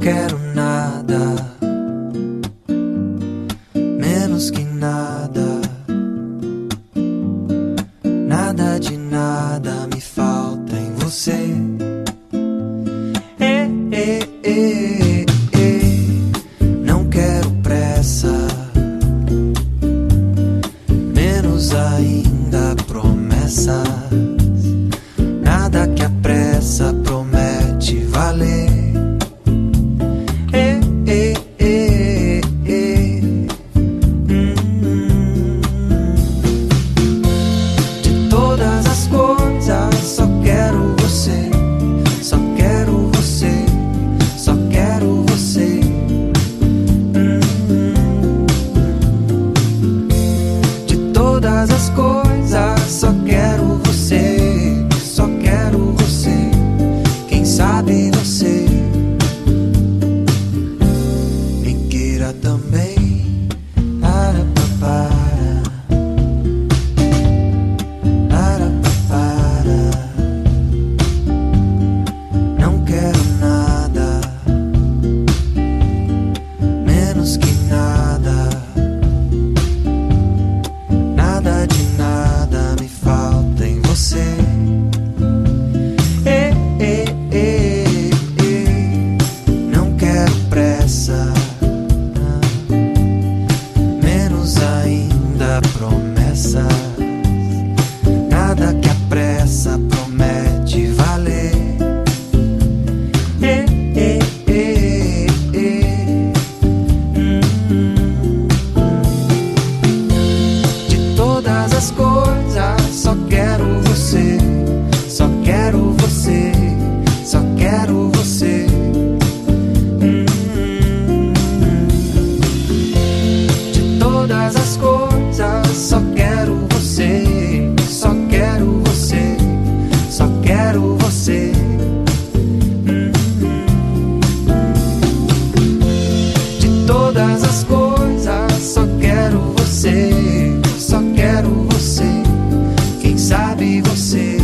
quero nada, menos que nada. Nada de nada me falta em você. Eh, eh, eh, sabe você.